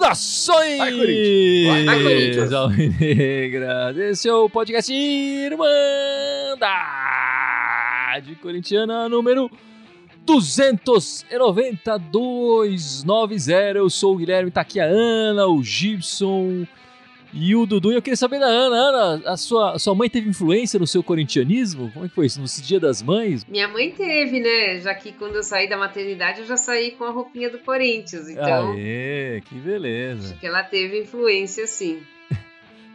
Saudações! Vai, Corinthians! Vai, Corinthians! Alvinegras! Esse é o podcast Irmandade Corintiana número 29290. Eu sou o Guilherme, tá aqui a Ana, o Gibson e o Dudu. E eu queria saber da Ana. Ana, a sua, a sua mãe teve influência no seu corintianismo? Como é que foi isso? No Dia das Mães? Minha mãe teve, né? Já que quando eu saí da maternidade eu já saí com a roupinha do Corinthians. Então, Aê, que beleza. acho que ela teve influência sim.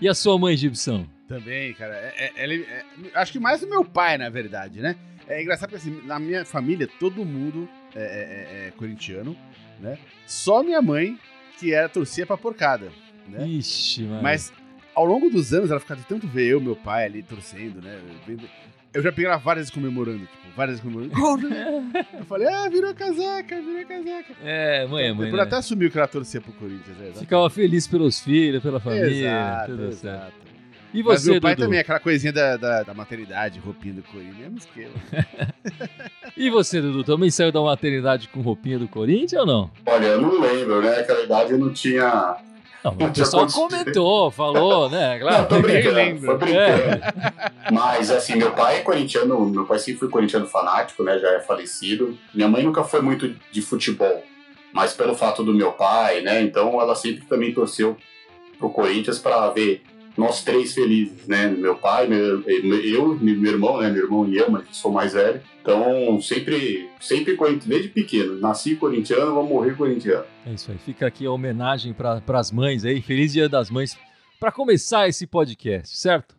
E a sua mãe, Gibson? Também, cara. É- é- é- acho que mais do meu pai, na verdade, né? É engraçado porque assim, na minha família todo mundo é, é- é- é corintiano, né? Só minha mãe que era torcia pra porcada, né? Ixi, mano. Mas ao longo dos anos ela ficava de tanto ver eu, meu pai ali torcendo, né? Vendo- Eu já peguei ela várias vezes comemorando, tipo, várias vezes comemorando. Eu falei, ah, virou casaca, virou casaca. É, mãe é mãe. Depois Né? até assumiu que ela torcia pro Corinthians, né? Ficava feliz pelos filhos, pela família, Exato, tudo certo. exato. E Mas você, meu pai Dudu? também, aquela coisinha da, da, da maternidade, roupinha do Corinthians, mesmo esquema. E você, Dudu, também saiu da maternidade com roupinha do Corinthians ou não? Olha, eu não lembro, né? Aquela idade eu não tinha. Não, mas o pessoal comentou, falou, né? Claro. Não, tô ninguém brincando, tô brincando. Mas assim, meu pai é corintiano, meu pai sempre foi corintiano fanático, né? Já é falecido. Minha mãe nunca foi muito de futebol, mas pelo fato do meu pai, né? Então ela sempre também torceu pro Corinthians para ver nós três felizes, né? Meu pai, meu, eu, meu irmão, né? Meu irmão e eu, mas sou mais velho. Então sempre, sempre desde pequeno. Nasci corintiano, vou morrer corintiano. É isso aí. Fica aqui a homenagem para as mães aí. Feliz Dia das Mães. Para começar esse podcast, certo?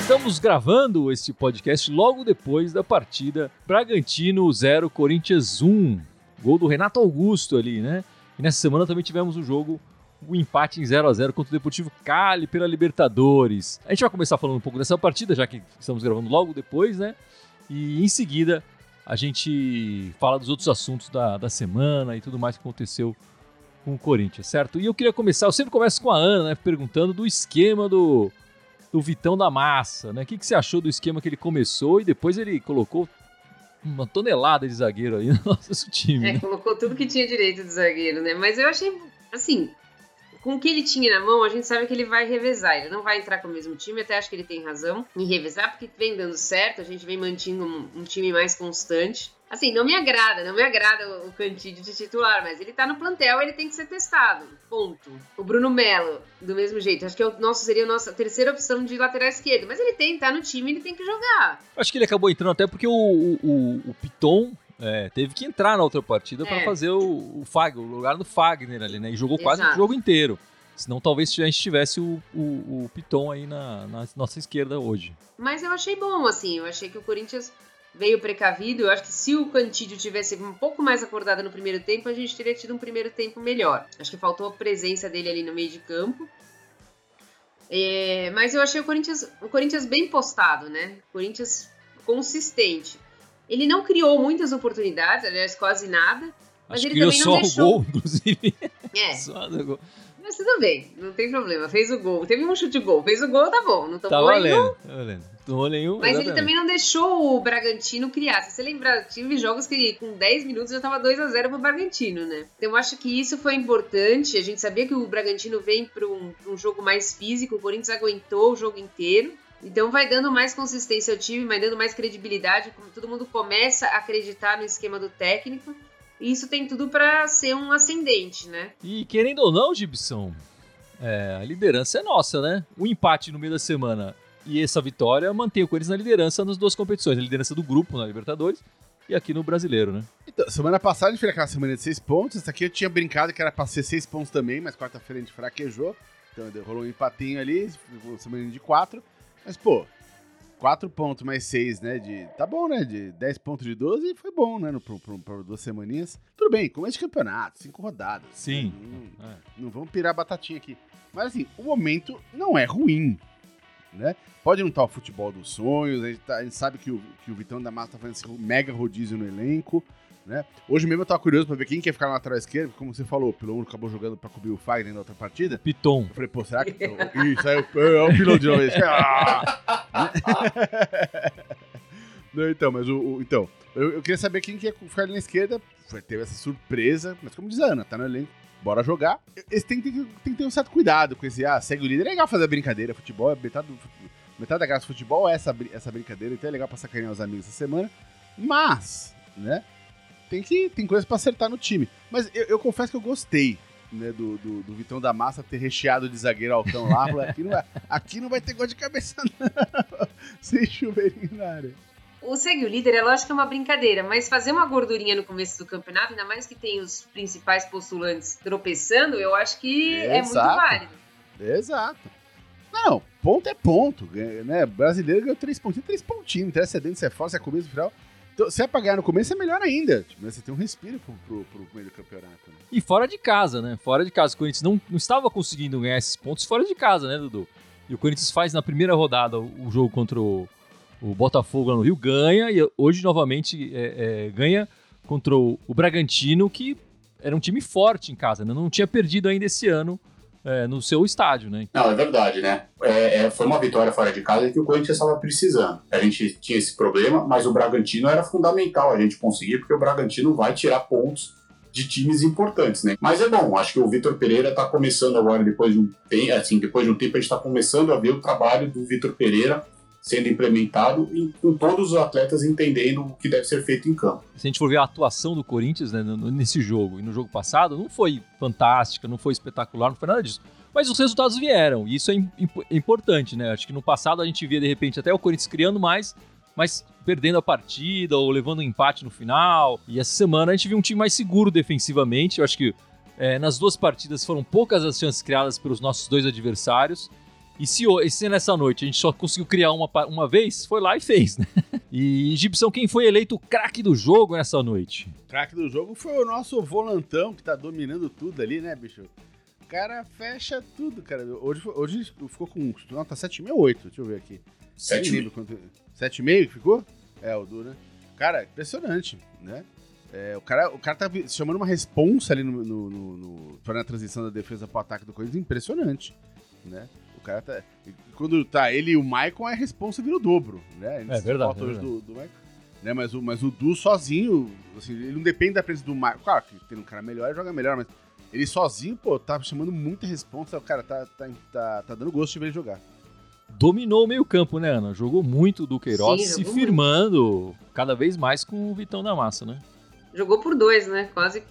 Estamos gravando esse podcast logo depois da partida Bragantino 0 Corinthians 1. Gol do Renato Augusto ali, né? E nessa semana também tivemos o jogo, o empate em 0 a 0 contra o Deportivo Cali pela Libertadores. A gente vai começar falando um pouco dessa partida, já que estamos gravando logo depois, né? E em seguida a gente fala dos outros assuntos da, da semana e tudo mais que aconteceu com o Corinthians, certo? E eu queria começar, eu sempre começo com a Ana, né? Perguntando do esquema do, do Vitão da Massa, né? O que, que você achou do esquema que ele começou e depois ele colocou uma tonelada de zagueiro aí no nosso time. É, né? colocou tudo que tinha direito de zagueiro, né? Mas eu achei, assim, com o que ele tinha na mão, a gente sabe que ele vai revezar. Ele não vai entrar com o mesmo time, até acho que ele tem razão em revezar, porque vem dando certo, a gente vem mantendo um, um time mais constante. Assim, não me agrada, não me agrada o, o Cantídio de titular, mas ele tá no plantel, ele tem que ser testado. Ponto. O Bruno Melo, do mesmo jeito, acho que é o nosso, seria a nossa terceira opção de lateral esquerdo, mas ele tem, tá no time, ele tem que jogar. Acho que ele acabou entrando até porque o, o, o- o Piton é, teve que entrar na outra partida para É. fazer o, o Fagner, o lugar do Fagner ali, né? E jogou quase o Exato. jogo inteiro. Senão talvez a gente tivesse o, o, o Piton aí na, na nossa esquerda hoje. Mas eu achei bom, assim, eu achei que o Corinthians veio precavido. Eu acho que se o Cantídio tivesse um pouco mais acordado no primeiro tempo, a gente teria tido um primeiro tempo melhor. Acho que faltou a presença dele ali no meio de campo. É, mas eu achei o Corinthians, o Corinthians bem postado, né? O Corinthians consistente. Ele não criou muitas oportunidades, aliás, quase nada. Mas Acho ele também só não o deixou. gol, inclusive. É, Só o gol. mas tudo bem, não tem problema. Fez o gol. Teve um chute de gol. Fez o gol, tá bom. Não tomou Tá nenhum, valendo, tá valendo. Nenhum. Mas ele exatamente. também não deixou o Bragantino criar. Se você lembrar, tive jogos que com 10 minutos já tava 2 a 0 pro Bragantino, né? Então eu acho que isso foi importante. A gente sabia que o Bragantino vem para um, pra um jogo mais físico, o Corinthians aguentou o jogo inteiro. Então vai dando mais consistência ao time, vai dando mais credibilidade, como todo mundo começa a acreditar no esquema do técnico. E isso tem tudo para ser um ascendente, né? E querendo ou não, Gibson, é, a liderança é nossa, né? O empate no meio da semana e essa vitória mantém o Corinthians na liderança nas duas competições. A liderança do grupo na Libertadores e aqui no Brasileiro, né? Então, semana passada a gente fez aquela semana de seis pontos. Essa aqui eu tinha brincado que era pra ser seis pontos também, mas quarta-feira a gente fraquejou. Então rolou um empatinho ali, uma semana de quatro. Mas, pô, quatro pontos mais seis, né? De, tá bom, né? De 10 pontos de 12 foi bom, né? No, pro, pro, pro duas semaninhas. Tudo bem, começo de campeonato, cinco rodadas. Sim. Não, É. não vamos pirar a batatinha aqui. Mas assim, o momento não é ruim. Né? Pode não estar o futebol dos sonhos, a gente, tá- a gente sabe que o, que o Vitão da Massa tá fazendo esse mega rodízio no elenco, Né? Hoje mesmo eu tava curioso pra ver quem quer ficar na lateral esquerda, como você falou, o Pilon acabou jogando pra cobrir o Fagner na outra partida. Piton. Eu falei, pô, será que. Isso, aí é o Pilon de novo. Ah! Não, então, mas o. o- então, eu, eu queria saber quem quer ficar ali na esquerda. Teve essa surpresa, mas como diz a Ana, tá no elenco. Bora jogar. Esse tem, que- tem que ter um certo cuidado com esse. Ah, segue o líder. É legal fazer a brincadeira. Futebol é metade, do, metade da graça do futebol é essa, essa brincadeira. Então é legal pra sacanear os amigos essa semana. Mas, né? Tem que tem coisas pra acertar no time. Mas eu, eu confesso que eu gostei. Né, do, do, do Vitão da Massa ter recheado de zagueiro altão lá. Aqui, não vai, aqui não vai ter gol de cabeça, não. Sem chuveirinho na área. O segue o líder é lógico que é uma brincadeira, mas fazer uma gordurinha no começo do campeonato, ainda mais que tem os principais postulantes tropeçando, eu acho que é muito Exato. válido. Exato. Não, ponto é ponto. Né? Brasileiro ganhou três pontinhos, três pontinhos. Não interessa se é dentro, se é fora, se é começo, final. Então, se é pra ganhar no começo, é melhor ainda. Tipo, né, Você tem um respiro pro, pro, pro meio do campeonato. Né? E fora de casa, né? Fora de casa. O Corinthians não, não estava conseguindo ganhar esses pontos fora de casa, né, Dudu? E o Corinthians faz na primeira rodada o, o jogo contra o, o Botafogo lá no Rio, ganha, e hoje novamente é, é, ganha contra o, Bragantino, que era um time forte em casa, né? Não tinha perdido ainda esse ano é, no seu estádio, né? Não, é verdade, né? É, é, foi uma vitória fora de casa que o Corinthians estava precisando. A gente tinha esse problema, mas o Bragantino era fundamental a gente conseguir, porque o Bragantino vai tirar pontos de times importantes, né? Mas é bom, acho que o Vitor Pereira está começando agora, depois de um tempo, assim, depois de um tempo, a gente está começando a ver o trabalho do Vitor Pereira sendo implementado e com todos os atletas entendendo o que deve ser feito em campo. Se a gente for ver a atuação do Corinthians né, nesse jogo e no jogo passado, não foi fantástica, não foi espetacular, não foi nada disso. Mas os resultados vieram, e isso é imp- importante, né? Acho que no passado a gente via, de repente, até o Corinthians criando mais, mas perdendo a partida ou levando um empate no final. E essa semana a gente viu um time mais seguro defensivamente. Eu acho que é, nas duas partidas foram poucas as chances criadas pelos nossos dois adversários. E se, e se nessa noite a gente só conseguiu criar uma, uma vez, foi lá e fez, né? E Gibson, quem foi eleito o craque do jogo nessa noite? Craque do jogo foi o nosso volantão que tá dominando tudo ali, né, bicho? O cara fecha tudo, cara. Hoje, hoje ficou com nota 7,68. Deixa eu ver aqui. Nem Sete lembro quanto. 7,5 que ficou? É, o Du, né? Cara, impressionante, né? É, o, cara, o cara tá chamando uma responsa ali no, no, no, no- na transição da defesa pro ataque do Corinthians, impressionante, né? O cara tá... e Quando tá ele e o Maicon, a responsa vira o dobro, né? É verdade, é verdade. do, do Maicon. Né? Mas, o, mas o Du sozinho, assim, ele não depende da presença do Maicon. Claro que tem um cara melhor, ele joga melhor, mas ele sozinho, pô, tá chamando muita responsa. O cara tá, tá, tá, tá dando gosto de ver ele jogar. Dominou o meio-campo, né, Ana? Jogou muito do Queiroz, Sim, se firmando cada vez mais com o Vitão da Massa, né? Jogou por dois, né? Quase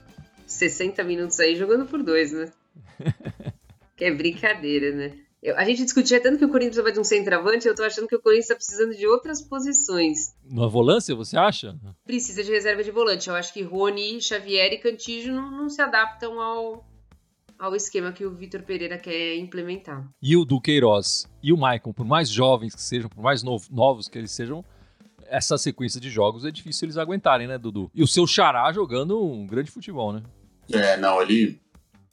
60 minutos aí jogando por dois, né? que é brincadeira, né? Eu- a gente discutia tanto que o Corinthians vai de um centroavante, eu tô achando que o Corinthians tá precisando de outras posições. Na volância, você acha? Precisa de reserva de volante. Eu acho que Rony, Xavier e Cantígio não, não se adaptam ao, ao esquema que o Vitor Pereira quer implementar. E o do Queiroz e o Maicon, por mais jovens que sejam, por mais novo- novos que eles sejam, essa sequência de jogos é difícil eles aguentarem, né, Dudu? E o seu Xará jogando um grande futebol, né? É, não, ele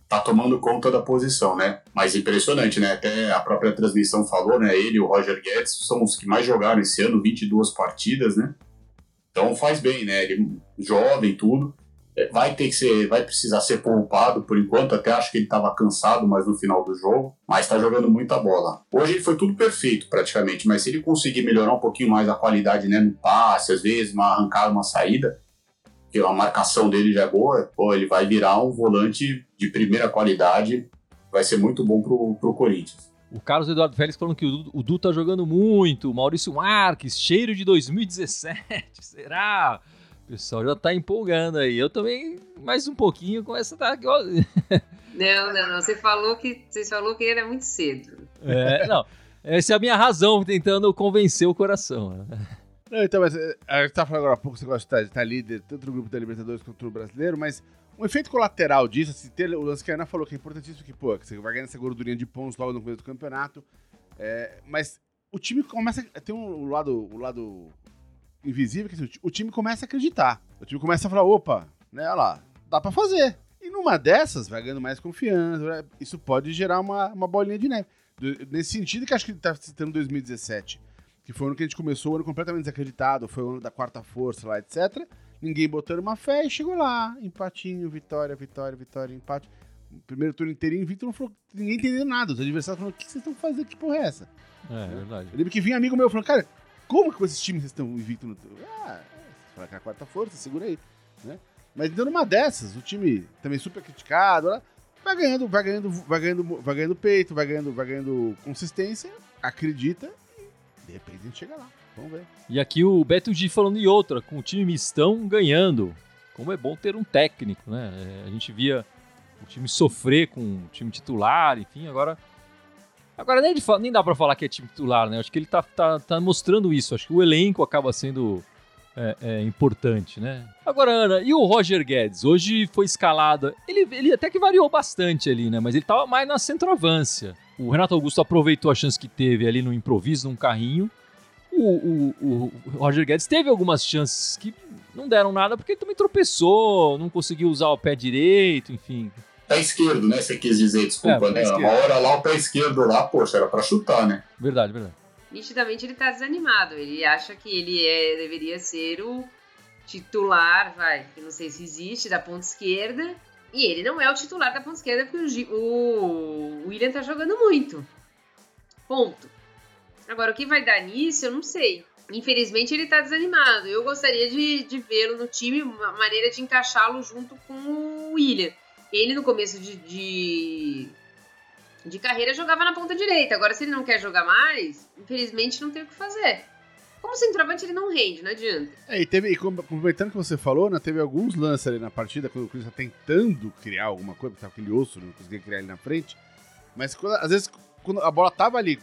tá tomando conta da posição, né? Mas impressionante, né? Até a própria transmissão falou, né? Ele e o Roger Guedes são os que mais jogaram esse ano, 22 partidas, né? Então faz bem, né? Ele jovem, tudo. É, Vai ter que ser, vai precisar ser poupado por enquanto. Até acho que ele estava cansado mais no final do jogo, mas está jogando muita bola. Hoje ele foi tudo perfeito praticamente, mas se ele conseguir melhorar um pouquinho mais a qualidade, né, no passe, às vezes uma arrancada, uma saída, que a marcação dele já é boa, pô, ele vai virar um volante de primeira qualidade, vai ser muito bom pro, pro Corinthians. O Carlos Eduardo Félix falando que o Du, o Du tá jogando muito, o Maurício Marques, cheiro de 2017, será? O pessoal já tá empolgando aí. Eu também, mais um pouquinho, começa a tá... Não, não, não. Você falou que, você falou que era muito cedo. É, não, essa é a minha razão, tentando convencer o coração. Não, então, mas é, a gente tá falando agora há pouco, você gosta de estar, de estar líder, tanto no grupo da Libertadores quanto no brasileiro, mas um efeito colateral disso, assim, ter, o lance que a Ana falou que é importantíssimo, que, pô, que você vai ganhar essa gordurinha de pontos logo no começo do campeonato, é, mas o time começa, tem um lado, o lado invisível, que assim, o ti- o time começa a acreditar, o time começa a falar, opa, né, olha lá, dá pra fazer. E numa dessas, vai ganhando mais confiança, isso pode gerar uma, uma bolinha de neve. Nesse sentido que acho que ele tá citando 2017, que foi o ano que a gente começou o ano completamente desacreditado, foi o ano da quarta força lá, etc. ninguém botando uma fé e chegou lá. Empatinho, vitória, vitória, vitória, empate. Primeiro turno inteirinho, Vitor não falou, ninguém entendeu nada. Os adversários falaram: o que vocês estão fazendo? Que porra é essa? É, é verdade. Eu lembro que vinha amigo meu falando: cara, como que com esses times vocês estão invictos no. Ah, você fala que é a quarta força, segura aí. Né? Mas dando uma dessas, o time também super criticado, lá, vai ganhando, vai ganhando, vai ganhando, vai ganhando peito, vai ganhando, vai ganhando consistência, acredita de repente a gente chega lá. Vamos ver. E aqui o Beto G falando de outra, com o time mistão ganhando. Como é bom ter um técnico, né? É, a gente via o time sofrer com o time titular, enfim, agora. Agora nem, nem dá para falar que é time titular, né? Acho que ele tá, tá, tá mostrando isso. Acho que o elenco acaba sendo é, é, importante, né? Agora, Ana, e o Roger Guedes? Hoje foi escalado. Ele, ele até que variou bastante ali, né? Mas ele tava mais na centroavância. O Renato Augusto aproveitou a chance que teve ali no improviso, num carrinho o, o, o, Roger Guedes teve algumas chances que não deram nada porque ele também tropeçou, não conseguiu usar o pé direito, enfim. Pé esquerdo, né? Você quis dizer, desculpa, é, né? Uma hora lá o pé esquerdo lá, poxa, era pra chutar, né? Verdade, verdade. Nitidamente ele tá desanimado. Ele acha que ele é, deveria ser o titular, vai, que não sei se existe, da ponta esquerda. E ele não é o titular da ponta esquerda porque o, o William tá jogando muito. Ponto. Agora, o que vai dar nisso, eu não sei. Infelizmente, ele tá desanimado. Eu gostaria de, de vê-lo no time, uma maneira de encaixá-lo junto com o William. Ele, no começo de, de, de, carreira, jogava na ponta direita. Agora, se ele não quer jogar mais, infelizmente, não tem o que fazer. Como centroavante, ele não rende, não adianta. É, e teve, e complementando o que você falou, né, teve alguns lances ali na partida, quando o Chris tá tentando criar alguma coisa, porque tava aquele osso, não conseguia criar ele na frente. Mas, quando, às vezes, quando a bola tava ali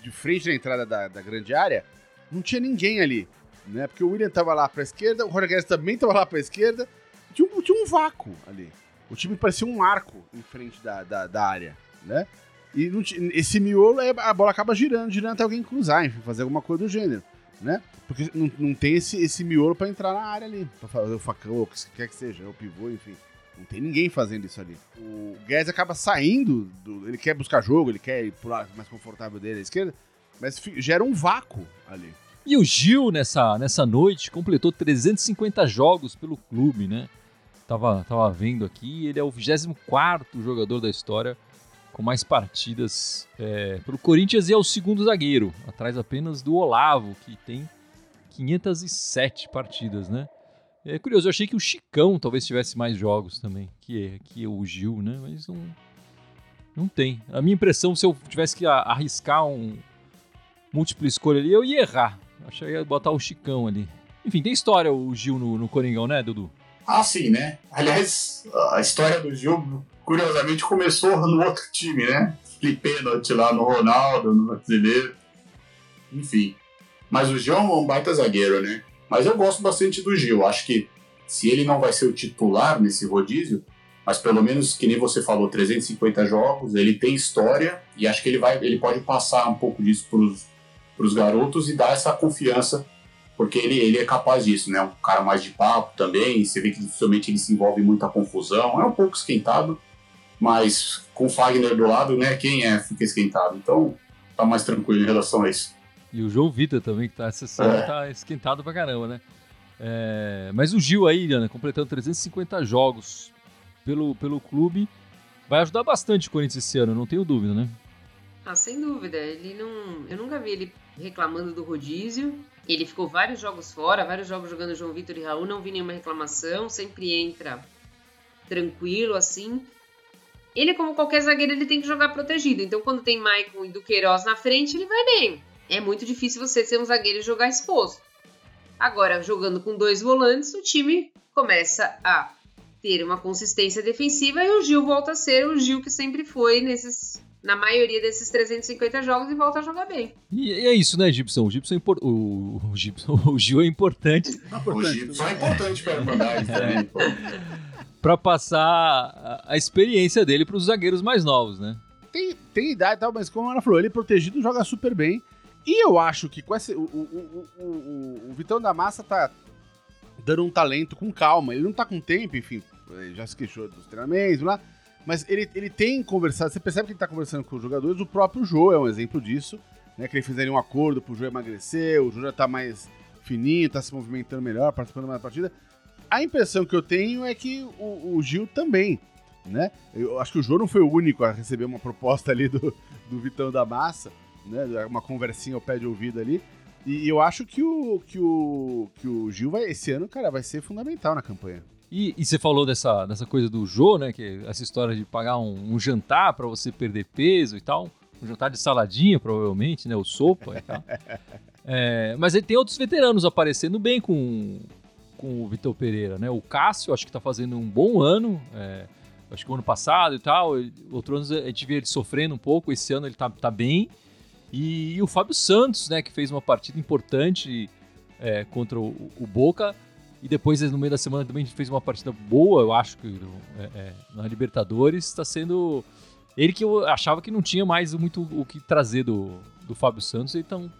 de frente na entrada da, da grande área, não tinha ninguém ali, né? Porque o William tava lá pra esquerda, o Roger Guedes também tava lá pra esquerda, tinha um, tinha um vácuo ali. O time parecia um arco em frente da, da, da área, né? E esse miolo, a bola acaba girando, girando até alguém cruzar, enfim, fazer alguma coisa do gênero, né? Porque não, não tem esse, esse miolo para entrar na área ali, pra fazer o facão, ou o que quer que seja, o pivô, enfim. Não tem ninguém fazendo isso ali. O Guedes acaba saindo, do, ele quer buscar jogo, ele quer ir pro lado mais confortável dele à esquerda, mas gera um vácuo ali. E o Gil, nessa, nessa noite, completou 350 jogos pelo clube, né? Tava, tava vendo aqui, ele é o 24 jogador da história com mais partidas é, pelo Corinthians e é o segundo zagueiro, atrás apenas do Olavo, que tem 507 partidas, né? É curioso, eu achei que o Chicão talvez tivesse mais jogos também, que, que o Gil, né? Mas não, não tem. A minha impressão, se eu tivesse que arriscar um múltiplo escolha ali, eu ia errar. Eu achei que ia botar o Chicão ali. Enfim, tem história o Gil no, no Coringão, né, Dudu? Ah, sim, né? Aliás, a história do Gil, curiosamente, começou no outro time, né? Flipendo lá no Ronaldo, no brasileiro. Enfim. Mas o Gil é um baita zagueiro, né? Mas eu gosto bastante do Gil. Acho que se ele não vai ser o titular nesse rodízio, mas pelo menos, que nem você falou, 350 jogos, ele tem história e acho que ele, vai, ele pode passar um pouco disso para os garotos e dar essa confiança, porque ele, ele é capaz disso, né? Um cara mais de papo também, você vê que dificilmente ele se envolve em muita confusão, é um pouco esquentado, mas com o Fagner do lado, né? Quem é fica esquentado. Então, tá mais tranquilo em relação a isso. E o João Vitor também, que tá acessando, é. tá esquentado pra caramba, né? É, mas o Gil aí, Ana, completando 350 jogos pelo, pelo clube, vai ajudar bastante o Corinthians esse ano, não tenho dúvida, né? Ah, sem dúvida. Ele não. Eu nunca vi ele reclamando do rodízio. Ele ficou vários jogos fora, vários jogos jogando João Vitor e Raul, não vi nenhuma reclamação, sempre entra tranquilo, assim. Ele, como qualquer zagueiro, ele tem que jogar protegido. Então, quando tem Maicon e Duqueiroz na frente, ele vai bem é muito difícil você ser um zagueiro e jogar exposto. Agora, jogando com dois volantes, o time começa a ter uma consistência defensiva e o Gil volta a ser o Gil que sempre foi nesses na maioria desses 350 jogos e volta a jogar bem. E, e é isso, né, Gibson? O Gibson é impor... o, o, Gibson, o Gil é importante. O Gibson é importante para a Irmandade também. para passar a, a, experiência dele para os zagueiros mais novos, né? Tem, tem idade e tal, mas como ela falou, ele protegido joga super bem. E eu acho que com esse, o, o, o, o, o Vitão da Massa tá dando um talento com calma. Ele não tá com tempo, enfim, já se queixou dos treinamentos lá. Mas ele, ele tem conversado, você percebe que ele tá conversando com os jogadores. O próprio Jô é um exemplo disso, né? Que ele fizeram um acordo pro Jô emagrecer, o Jô já tá mais, fininho, tá se movimentando melhor, participando mais da partida. A impressão que eu tenho é que o, o Gil também, né? Eu acho que o João não foi o único a receber uma proposta ali do, do Vitão da Massa, né? Uma conversinha ao pé de ouvido ali. E eu acho que o, que o, que o Gil vai, esse ano, cara, vai ser fundamental na campanha. E, e, você falou dessa, dessa coisa do Jô, né? Que é essa história de pagar um, um jantar para você perder peso e tal. Um jantar de saladinha, provavelmente, né? O sopa e tal. é, mas ele tem outros veteranos aparecendo bem com, com o Vitor Pereira, né? O Cássio, acho que tá fazendo um bom ano. É, acho que o ano passado e tal. Outro ano a gente vê ele sofrendo um pouco. Esse ano ele tá, tá bem. E, e o Fábio Santos, né? Que fez uma partida importante é, contra o, o Boca e depois, no meio da semana, também fez uma partida boa, eu acho, que é, é, na Libertadores. Está sendo. Ele que eu achava que não tinha mais muito o que trazer do, do Fábio Santos. Então,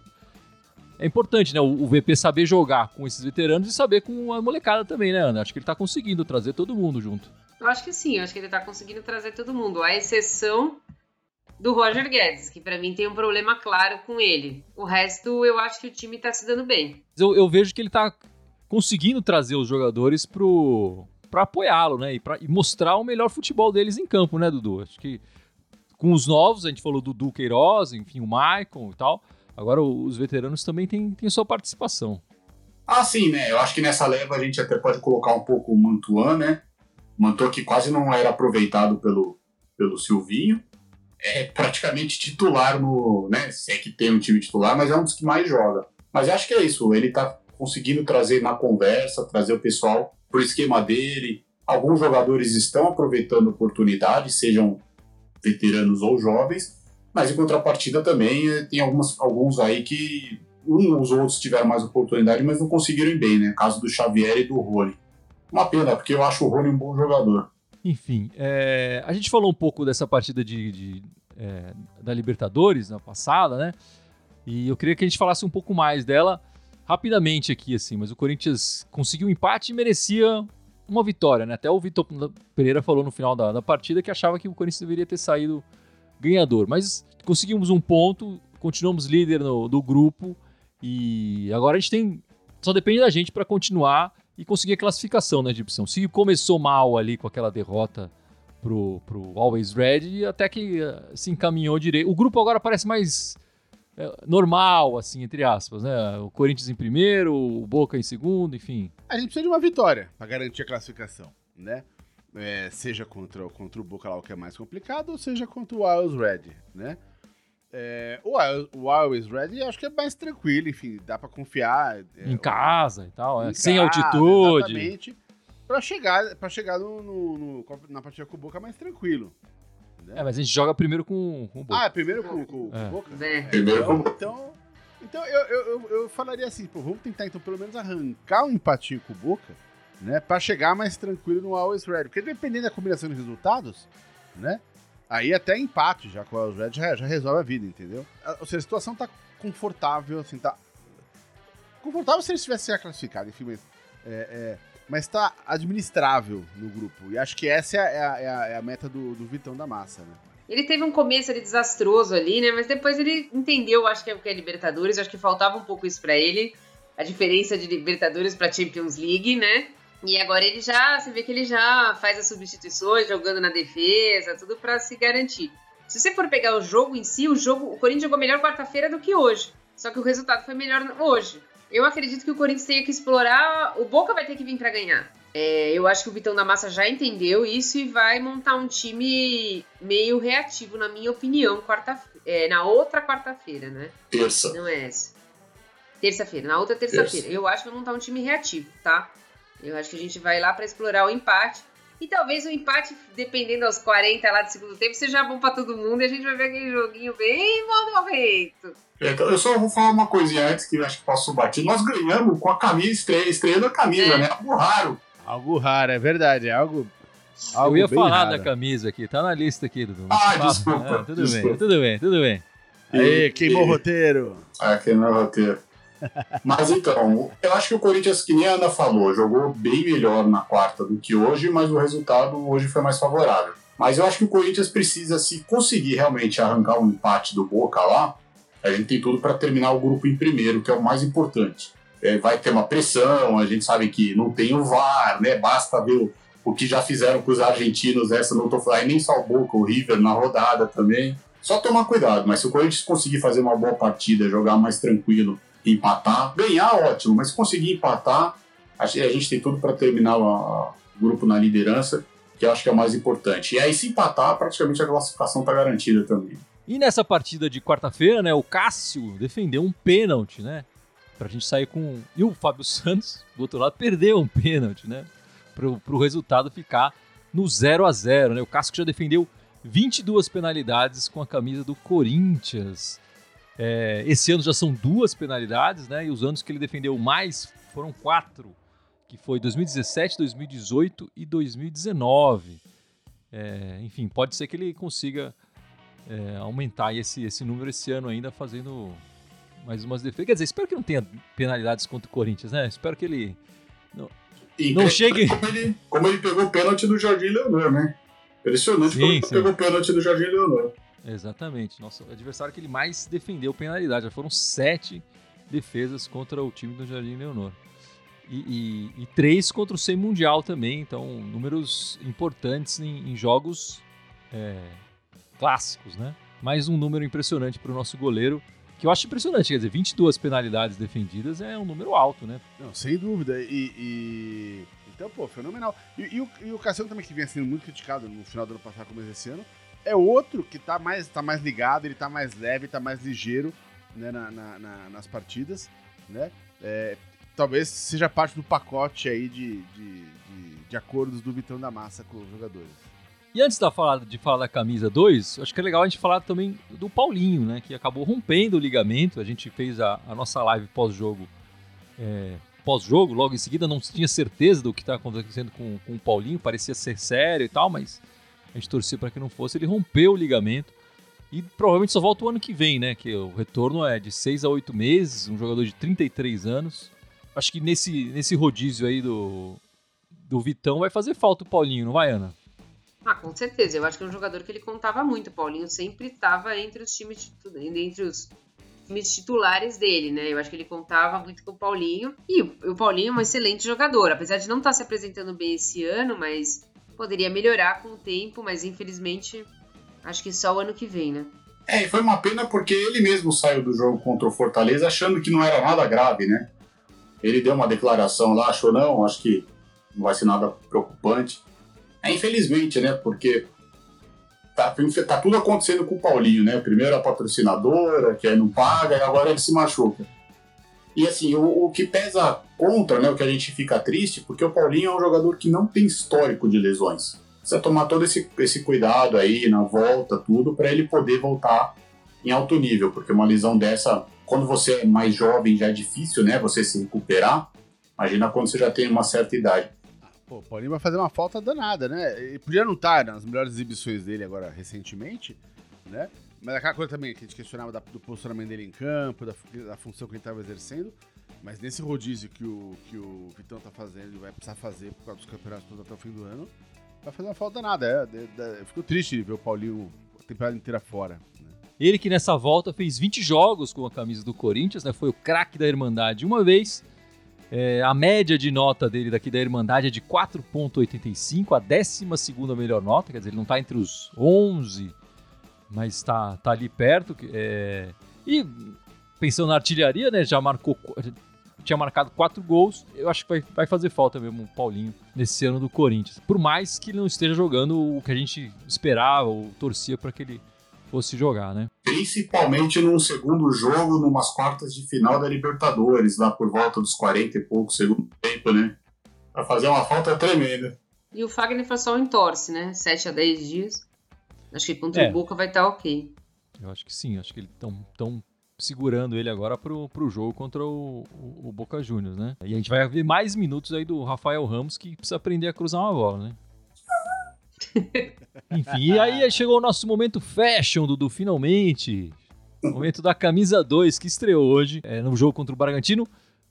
é importante, né? O, o VP saber jogar com esses veteranos e saber com a molecada também, né, Ana? Acho que ele está conseguindo trazer todo mundo junto. Eu acho que sim, eu acho que ele está conseguindo trazer todo mundo. A exceção do Roger Guedes, que para mim tem um problema claro com ele. O resto, eu acho que o time está se dando bem. Eu, eu vejo que ele está conseguindo trazer os jogadores pro para apoiá-lo, né? E, mostrar o melhor futebol deles em campo, né, Dudu? Acho que com os novos, a gente falou do Dudu Queiroz, enfim, o Maicon e tal. Agora os veteranos também têm, têm sua participação. Ah, sim, né? Eu acho que nessa leva a gente até pode colocar um pouco o Mantuan, né? Mantuan que quase não era aproveitado pelo, pelo Silvinho. É praticamente titular no. Né? Se é que tem um time titular, mas é um dos que mais joga. Mas acho que é isso. Ele tá conseguindo trazer na conversa, trazer o pessoal para o esquema dele. Alguns jogadores estão aproveitando a oportunidade, sejam veteranos ou jovens, mas em contrapartida também eh, tem algumas, alguns aí que uns ou outros tiveram mais oportunidade, mas não conseguiram bem, né? Caso do Xavier e do Rony. Uma pena, porque eu acho o Rony um bom jogador. Enfim, é, a gente falou um pouco dessa partida de, de é, da Libertadores na passada, né? E eu queria que a gente falasse um pouco mais dela rapidamente aqui, assim, mas o Corinthians conseguiu um empate e merecia uma vitória, né? Até o Vitor Pereira falou no final da, da partida que achava que o Corinthians deveria ter saído ganhador. Mas conseguimos um ponto, continuamos líder no, do grupo e agora a gente tem. Só depende da gente para continuar e conseguir a classificação, né, Gibson? Se começou mal ali com aquela derrota pro, pro Always Red, até que uh, se encaminhou direito. O grupo agora parece mais normal, assim, entre aspas, né? O Corinthians em primeiro, o Boca em segundo, enfim. A gente precisa de uma vitória para garantir a classificação, né? É, seja contra, contra o Boca lá, o que é mais complicado, ou seja contra o Wild Red, né? É, o, o Red acho que é mais tranquilo, enfim, dá para confiar. É, em casa e tal, é, sem casa, altitude. Exatamente. Pra chegar, pra chegar no, no, no, na partida com o Boca mais tranquilo. Né? É, mas a gente joga primeiro com, com o Boca. Ah, primeiro com, com, com é. o Boca? É. Primeiro com Então, então eu, eu, eu, eu, falaria assim, pô, vamos tentar então pelo menos arrancar um empatinho com o Boca, né? Pra chegar mais tranquilo no Always Red. Porque dependendo da combinação de resultados, né? Aí até empate já com o Always Red já, já resolve a vida, entendeu? Ou seja, a situação tá confortável, assim, tá. Confortável se eles tivessem classificado, enfim, mas. É, é, mas tá administrável no grupo. E acho que essa é a, é a, é a meta do, do Vitão da Massa, né? Ele teve um começo ali desastroso ali, né? Mas depois ele entendeu, acho que é o que é Libertadores, acho que faltava um pouco isso para ele. A diferença de Libertadores para Champions League, né? E agora ele já, você vê que ele já faz as substituições, jogando na defesa, tudo para se garantir. Se você for pegar o jogo em si, o jogo, o Corinthians jogou melhor quarta-feira do que hoje. Só que o resultado foi melhor hoje. Eu acredito que o Corinthians tenha que explorar. O Boca vai ter que vir para ganhar. É, eu acho que o Vitão da Massa já entendeu isso e vai montar um time meio reativo, na minha opinião, quarta, é, na outra quarta-feira, né? Terça. Não é essa. Terça-feira, na outra terça-feira. Eu acho que vai montar um time reativo, tá? Eu acho que a gente vai lá para explorar o empate. E talvez o empate, dependendo aos 40 lá do segundo tempo, seja bom para todo mundo e a gente vai ver aquele joguinho bem momento. Então, eu só vou falar uma coisinha antes que acho que passou batido. Nós ganhamos com a camisa, estreia, estreando a camisa, é. né? Algo raro. Algo raro, é verdade. É algo. algo eu ia falar raro. da camisa aqui, tá na lista aqui, Dudu. Ah, desculpa. Ah, tudo desculpa. bem, tudo bem, tudo bem. Aí, queimou o roteiro. Ah, queimou o roteiro. Mas então, eu acho que o Corinthians, que nem a Ana falou, jogou bem melhor na quarta do que hoje, mas o resultado hoje foi mais favorável. Mas eu acho que o Corinthians precisa, se conseguir realmente arrancar um empate do Boca lá, a gente tem tudo para terminar o grupo em primeiro, que é o mais importante. é, vai ter uma pressão, a gente sabe que não tem o VAR, né? Basta ver o, o que já fizeram com os argentinos, essa não tô falando, nem só o Boca, o River na rodada também. Só tomar cuidado, mas se o Corinthians conseguir fazer uma boa partida, jogar mais tranquilo, empatar, ganhar, ótimo, mas se conseguir empatar, a gente tem tudo para terminar o grupo na liderança, que eu acho que é o mais importante. E aí, se empatar, praticamente a classificação está garantida também. E nessa partida de quarta-feira, né, o Cássio defendeu um pênalti, né? Pra gente sair com. E o Fábio Santos, do outro lado, perdeu um pênalti, né? Pro, pro resultado ficar no 0 a 0 né? O Cássio já defendeu 22 penalidades com a camisa do Corinthians. É, esse ano já são duas penalidades, né? E os anos que ele defendeu mais foram quatro, que foi 2017, 2018 e 2019. É, enfim, pode ser que ele consiga é, aumentar esse, esse número esse ano ainda, fazendo mais umas defesas. Quer dizer, espero que não tenha penalidades contra o Corinthians, né? Espero que ele não, não chegue. Como ele, como ele pegou o pênalti do Jardim Leonor, né? Impressionante sim, como ele sim. pegou o pênalti do Jardim Leonor. Exatamente. Nosso adversário que ele mais defendeu penalidade. Já foram sete defesas contra o time do Jardim Leonor. E, e, e três contra o Sem Mundial também. Então, números importantes em, em jogos é, clássicos, né? Mais um número impressionante para o nosso goleiro que eu acho impressionante, quer dizer, 22 penalidades defendidas é um número alto, né? Não, sem dúvida. E. e... Então, pô, fenomenal. E, e, o, e o Cassiano também, que vinha sendo muito criticado no final do ano passado, começo desse ano, é outro que tá mais, tá mais ligado, ele tá mais leve, tá mais ligeiro né, na, na, na, nas partidas, né? É, talvez seja parte do pacote aí de, de, de, de acordos do Vitão da Massa com os jogadores. E antes da falar, de falar da camisa 2, acho que é legal a gente falar também do Paulinho, né? Que acabou rompendo o ligamento. A gente fez a, a nossa live pós-jogo. É, pós-jogo, logo em seguida, não tinha certeza do que estava acontecendo com, com o Paulinho, parecia ser sério e tal, mas a gente torcia para que não fosse. Ele rompeu o ligamento e provavelmente só volta o ano que vem, né? Que o retorno é de 6 a 8 meses, um jogador de 33 anos. Acho que nesse, nesse rodízio aí do, do Vitão vai fazer falta o Paulinho, não vai, Ana? Ah, com certeza. Eu acho que é um jogador que ele contava muito. O Paulinho sempre estava entre os times entre os times titulares dele, né? Eu acho que ele contava muito com o Paulinho. E o Paulinho é um excelente jogador, apesar de não estar tá se apresentando bem esse ano, mas poderia melhorar com o tempo, mas infelizmente acho que só o ano que vem, né? É, e foi uma pena porque ele mesmo saiu do jogo contra o Fortaleza achando que não era nada grave, né? Ele deu uma declaração lá, achou não, acho que não vai ser nada preocupante. É, infelizmente, né? Porque tá, tá tudo acontecendo com o Paulinho, né? Primeiro a patrocinadora, que aí não paga, e agora ele se machuca. E assim, o, o, que pesa contra, né? O que a gente fica triste, porque o Paulinho é um jogador que não tem histórico de lesões. Precisa tomar todo esse, esse cuidado aí na volta, tudo, para ele poder voltar em alto nível, porque uma lesão dessa, quando você é mais jovem, já é difícil, né? Você se recuperar. Imagina quando você já tem uma certa idade. Pô, o Paulinho vai fazer uma falta danada, né? Ele podia não estar nas melhores exibições dele agora recentemente, né? Mas aquela coisa também que a gente questionava da, do posicionamento dele em campo, da, da função que ele estava exercendo. Mas nesse rodízio que o, que o Vitão tá fazendo, vai precisar fazer por causa dos campeonatos todos até o fim do ano, vai fazer uma falta danada. É, é, é, eu fico triste de ver o Paulinho a temporada inteira fora. Né? Ele que nessa volta fez 20 jogos com a camisa do Corinthians, né? Foi o craque da Irmandade uma vez é, a média de nota dele daqui da Irmandade é de 4,85, a 12 melhor nota, quer dizer, ele não está entre os 11, mas está tá ali perto. É, e pensando na artilharia, né, já marcou, tinha marcado 4 gols, eu acho que vai, vai fazer falta mesmo o Paulinho nesse ano do Corinthians. Por mais que ele não esteja jogando o que a gente esperava ou torcia para que ele fosse jogar, né? Principalmente num segundo jogo, numas quartas de final da Libertadores, lá por volta dos 40 e poucos segundo tempo, né? Pra fazer uma falta tremenda. E o Fagner foi só um entorce, né? 7 a 10 dias. Acho que contra é. o Boca vai estar tá ok. Eu acho que sim, acho que eles estão tão segurando ele agora pro, pro jogo contra o, o, o, Boca Juniors, né? E a gente vai ver mais minutos aí do Rafael Ramos que precisa aprender a cruzar uma bola, né? Enfim, e aí chegou o nosso momento fashion, Dudu, finalmente. Momento da camisa 2 que estreou hoje é, no jogo contra o Bragantino.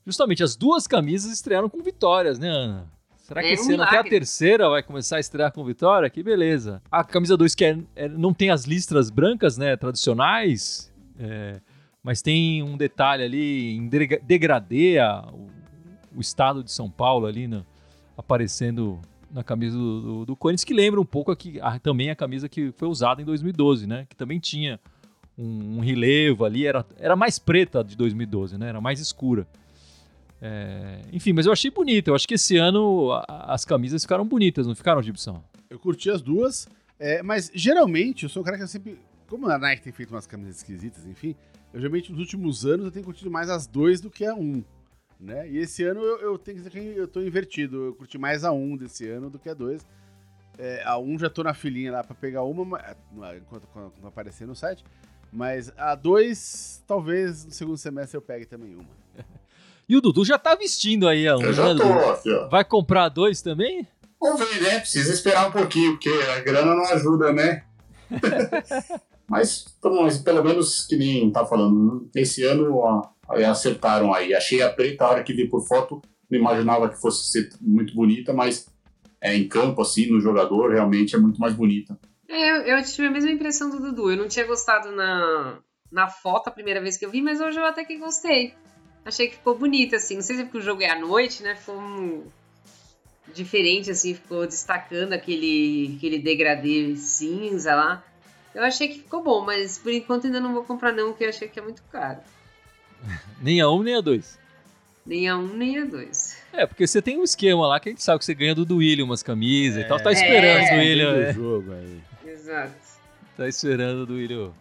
Justamente as duas camisas estrearam com vitórias, né, Ana? Será que é esse ano até a terceira vai começar a estrear com vitória? Que beleza. A camisa 2 que é, é, não tem as listras brancas, né, tradicionais. É, mas tem um detalhe ali em degradê o, o, estado de São Paulo ali no, aparecendo na camisa do, do, do, Corinthians, que lembra um pouco aqui, a, também a camisa que foi usada em 2012, né? Que também tinha um, um relevo ali, era, era mais preta de 2012, né? Era mais escura. É, enfim, mas eu achei bonito. Eu acho que esse ano a, as camisas ficaram bonitas, não ficaram, Gibson? Eu curti as duas, é, mas geralmente eu sou um cara que eu sempre. Como a Nike tem feito umas camisas esquisitas, enfim, eu geralmente nos últimos anos eu tenho curtido mais as dois do que a um. Né? E esse ano eu, eu tenho que dizer que eu tô invertido. Eu curti mais a um desse ano do que a dois. É, a um já tô na filinha lá para pegar uma, enquanto quando aparecer no site. Mas a dois, talvez no segundo semestre eu pegue também uma. E o Dudu já tá vestindo aí a um. Eu já né, tô, aqui, ó. Vai comprar dois também? Vamos ver, né? Precisa esperar um pouquinho, porque a grana não ajuda, né? mas, mas pelo menos, que nem tá falando, esse ano acertaram aí. Achei a preta, a hora que vi por foto, não imaginava que fosse ser muito bonita, mas é, em campo, assim, no jogador, realmente é muito mais bonita. É, eu, eu tive a mesma impressão do Dudu. Eu não tinha gostado na, na foto a primeira vez que eu vi, mas hoje eu até que gostei achei que ficou bonito, assim. Não sei se é porque o jogo é à noite, né? Foi um... diferente, assim, ficou destacando aquele, aquele degradê cinza lá. Eu achei que ficou bom, mas por enquanto ainda não vou comprar não, porque eu achei que é muito caro. nem a um, nem a dois. Nem a um, nem a dois. É, porque você tem um esquema lá que a gente sabe que você ganha do Duílio umas camisas é, e tal. Tá esperando é, o Duílio. É. jogo aí. Exato. Tá esperando o Duílio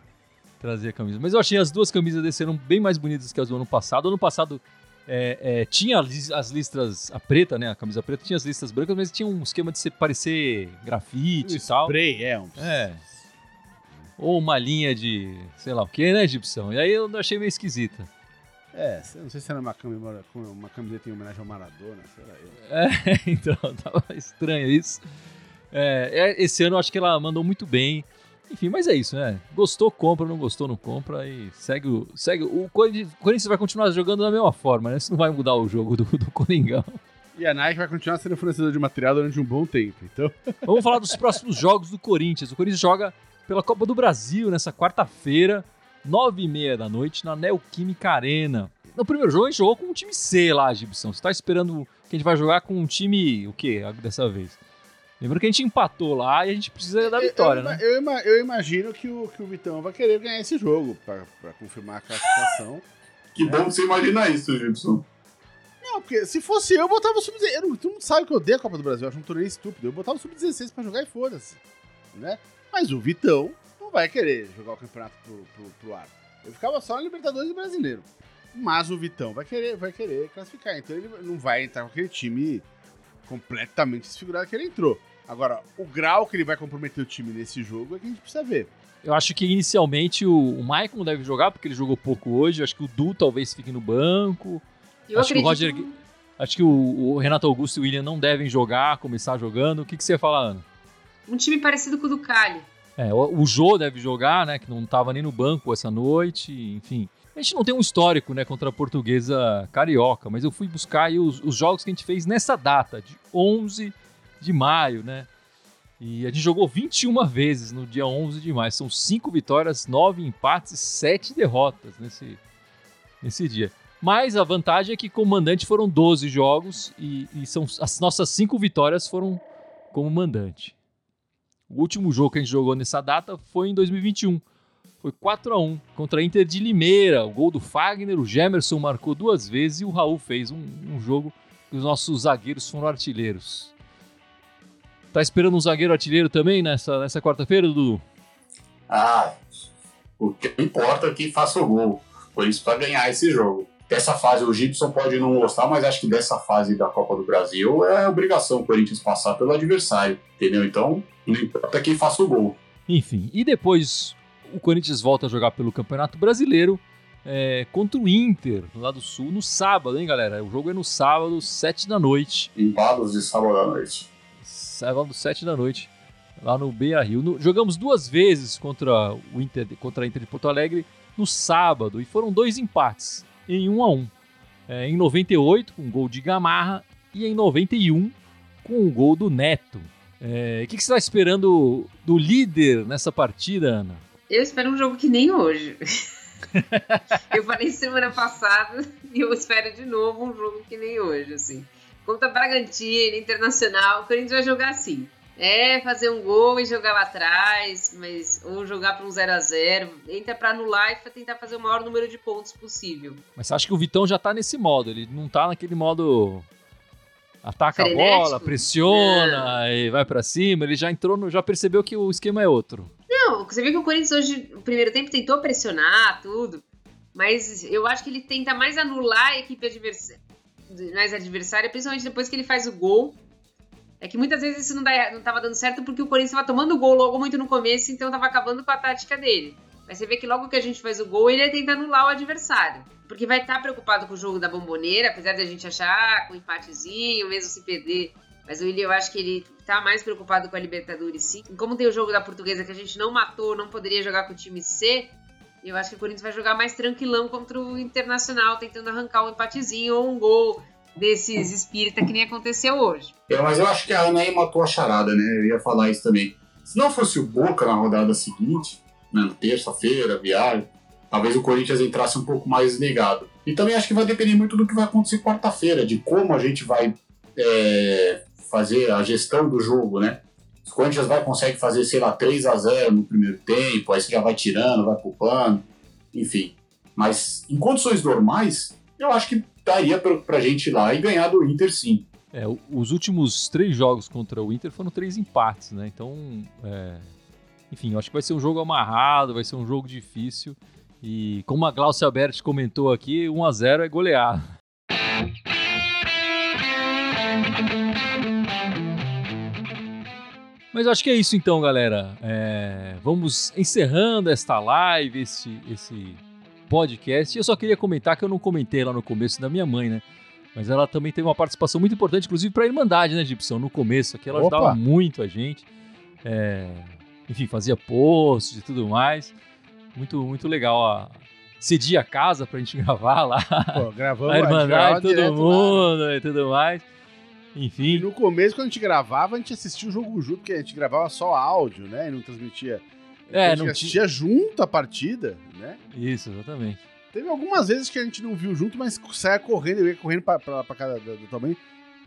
trazer a camisa. Mas eu achei as duas camisas desse ano bem mais bonitas que as do ano passado. Ano passado é, é, tinha as listras, a preta, né? A camisa preta tinha as listas brancas, mas tinha um esquema de ser, parecer grafite um e tal. Spray, é. Um... É. Ou uma linha de sei lá o que, né, Gibson? E aí eu achei meio esquisita. É, não sei se era uma, camiseta, uma camiseta em homenagem ao Maradona, sei lá. Eu. É, então, tava estranho isso. É, é, esse ano eu acho que ela mandou muito bem. Enfim, mas é isso, né? Gostou, compra, não gostou, não compra e segue o. Segue, o Corinthians vai continuar jogando da mesma forma, né? Isso não vai mudar o jogo do, do Coringão. E a Nike vai continuar sendo fornecedor de material durante um bom tempo, então. Vamos falar dos próximos jogos do Corinthians. O Corinthians joga pela Copa do Brasil nessa quarta-feira, nove e meia da noite, na Neoquímica Arena. No primeiro jogo a gente jogou com um time C lá, Gibson. Você tá esperando que a gente vai jogar com um time o quê dessa vez? Lembrando que a gente empatou lá e a gente precisa da vitória, eu, né? Eu, eu, imagino que o, que o Vitão vai querer ganhar esse jogo pra, pra confirmar a classificação. que bom que você imagina isso, Gibson. Não, porque se fosse eu, eu botava o Sub-16. Todo mundo sabe que eu odeio a Copa do Brasil, eu acho um torneio estúpido. Eu botava o Sub-16 pra jogar e foda-se. Né? Mas o Vitão não vai querer jogar o campeonato pro, pro, pro ar. Eu ficava só na Libertadores Brasileiro. Mas o Vitão vai querer, vai querer classificar. Então ele não vai entrar com aquele time completamente desfigurado que ele entrou. Agora, o grau que ele vai comprometer o time nesse jogo é que a gente precisa ver. Eu acho que inicialmente o, o Maicon deve jogar, porque ele jogou pouco hoje. Acho que o Du talvez fique no banco. Eu acho acredito... que o Roger. Acho que o, o, Renato Augusto e o William não devem jogar, começar jogando. O que, que você ia falar, Ana? Um time parecido com o do Cali. É, o, Jô deve jogar, né? Que não estava nem no banco essa noite, enfim. A gente não tem um histórico, né, contra a portuguesa carioca, mas eu fui buscar os, os jogos que a gente fez nessa data, de 11 de maio, né? E a gente jogou 21 vezes no dia 11 de maio. São 5 vitórias, 9 empates e 7 derrotas nesse, nesse dia. Mas a vantagem é que como mandante foram 12 jogos e, e são, as nossas 5 vitórias foram como mandante. O último jogo que a gente jogou nessa data foi em 2021. Foi 4 a 1 contra a Inter de Limeira. O gol do Fagner, o Gemerson marcou duas vezes e o Raul fez um, um jogo que os nossos zagueiros foram artilheiros. Tá esperando um zagueiro artilheiro também nessa, nessa quarta-feira, Dudu? Ah, o que importa é que faça o gol. Por isso, para ganhar esse jogo. Dessa fase, o Gibson pode não gostar, mas acho que dessa fase da Copa do Brasil é obrigação o Corinthians passar pelo adversário, entendeu? Então, não importa quem faça o gol. Enfim, e depois o Corinthians volta a jogar pelo Campeonato Brasileiro é, contra o Inter, lá do Sul, no sábado, hein, galera? O jogo é no sábado, sete da noite. Em Palos de sábado à noite sábado, sete da noite, lá no Beira Rio. jogamos duas vezes contra o Inter, contra a Inter de Porto Alegre no sábado e foram dois empates em 1 um a 1 um. É, em 98 com um gol de Gamarra e em 91 com o um gol do Neto. É, o que, que você está esperando do líder nessa partida, Ana? Eu espero um jogo que nem hoje. eu falei semana passada e eu espero de novo um jogo que nem hoje, assim. Contra Bragantino, Internacional, o Corinthians vai jogar assim. É fazer um gol e jogar lá atrás, mas ou jogar para um 0 a 0 entra para anular e tentar fazer o maior número de pontos possível. Mas você acha que o Vitão já tá nesse modo? Ele não tá naquele modo ataca Frenético? a bola, pressiona não. e vai para cima. Ele já entrou, no, já percebeu que o esquema é outro. Não, você viu que o Corinthians hoje, no primeiro tempo, tentou pressionar tudo, mas eu acho que ele tenta mais anular a equipe adversária, mais adversária, principalmente depois que ele faz o gol é que muitas vezes isso não, dá, não tava dando certo porque o Corinthians estava tomando gol logo muito no começo, então tava acabando com a tática dele. Mas você vê que logo que a gente faz o gol, ele tenta anular o adversário. Porque vai estar tá preocupado com o jogo da bomboneira, apesar de a gente achar com um empatezinho, mesmo se perder. Mas o Willian, eu acho que ele tá mais preocupado com a Libertadores, sim. E como tem o jogo da Portuguesa que a gente não matou, não poderia jogar com o time C, eu acho que o Corinthians vai jogar mais tranquilão contra o Internacional, tentando arrancar um empatezinho ou um gol desses espíritas que nem aconteceu hoje. É, mas eu acho que a Ana aí matou a charada, né? Eu ia falar isso também. Se não fosse o Boca na rodada seguinte, né, na terça-feira, viagem, talvez o Corinthians entrasse um pouco mais negado. E também acho que vai depender muito do que vai acontecer quarta-feira, de como a gente vai é, fazer a gestão do jogo, né? O Corinthians vai conseguir fazer, sei lá, 3 a 0 no primeiro tempo, aí você já vai tirando, vai poupando, enfim. Mas em condições normais, eu acho que daria pra, pra gente ir lá e ganhar do Inter sim. É, os últimos três jogos contra o Inter foram três empates, né? Então, é... enfim, acho que vai ser um jogo amarrado, vai ser um jogo difícil. E como a Glaucia Alberti comentou aqui, 1 a 0 é golear. Mas acho que é isso então, galera. É... vamos encerrando esta live, esse, esse podcast. Eu só queria comentar que eu não comentei lá no começo da minha mãe, né? Mas ela também teve uma participação muito importante, inclusive para a Irmandade, né, Gibson? No começo aqui, ela Opa. ajudava muito a gente. É... Enfim, fazia posts e tudo mais. Muito, muito legal. A... Cedia a casa pra gente gravar lá. Pô, gravamos a Irmandade, todo mundo lá. e tudo mais. Enfim. E no começo, quando a gente gravava, a gente assistia o jogo junto, porque a gente gravava só áudio, né? E não transmitia é, não assistia junto a partida, né? Isso, exatamente. Teve algumas vezes que a gente não viu junto, mas saia correndo, eu ia correndo pra, pra, pra casa do, do tamanho,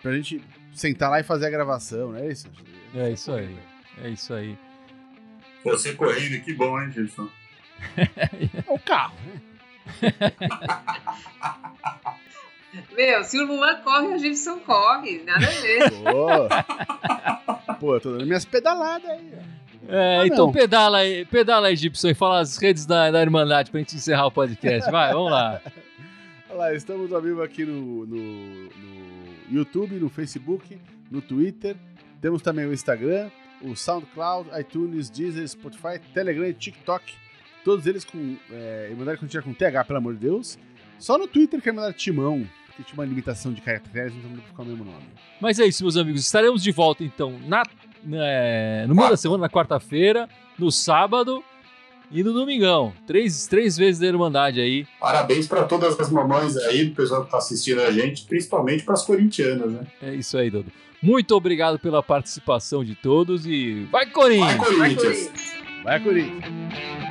pra gente sentar lá e fazer a gravação, não é isso? É isso aí. É isso aí. Você correndo, que bom, hein, Gilson? é o carro, né? Meu, se o Luan corre, o Gibson corre. Nada a ver. Pô, Pô eu tô dando minhas pedaladas aí, ó. É, ah, então pedala aí, pedala aí, Gibson, e fala as redes da, da Irmandade pra gente encerrar o podcast. Vai, vamos lá. Olha lá, estamos ao vivo aqui no, no, no YouTube, no Facebook, no Twitter. Temos também o Instagram, o SoundCloud, iTunes, Deezer, Spotify, Telegram e TikTok. Todos eles com é, Irmandade Contínua com TH, pelo amor de Deus. Só no Twitter que é Irmandade Timão, que tinha uma limitação de caracteres, então não ficar o mesmo nome. Mas é isso, meus amigos. Estaremos de volta, então, na é, no meio da semana, na quarta-feira, no sábado e no domingão. Três, três vezes da Irmandade aí. Parabéns para todas as mamães aí, do pessoal que está assistindo a gente, principalmente para as corintianas, né? É isso aí, Dodo. Muito obrigado pela participação de todos e vai Corinthians! Vai Corinthians! Vai Corinthians! Vai, Corinthians.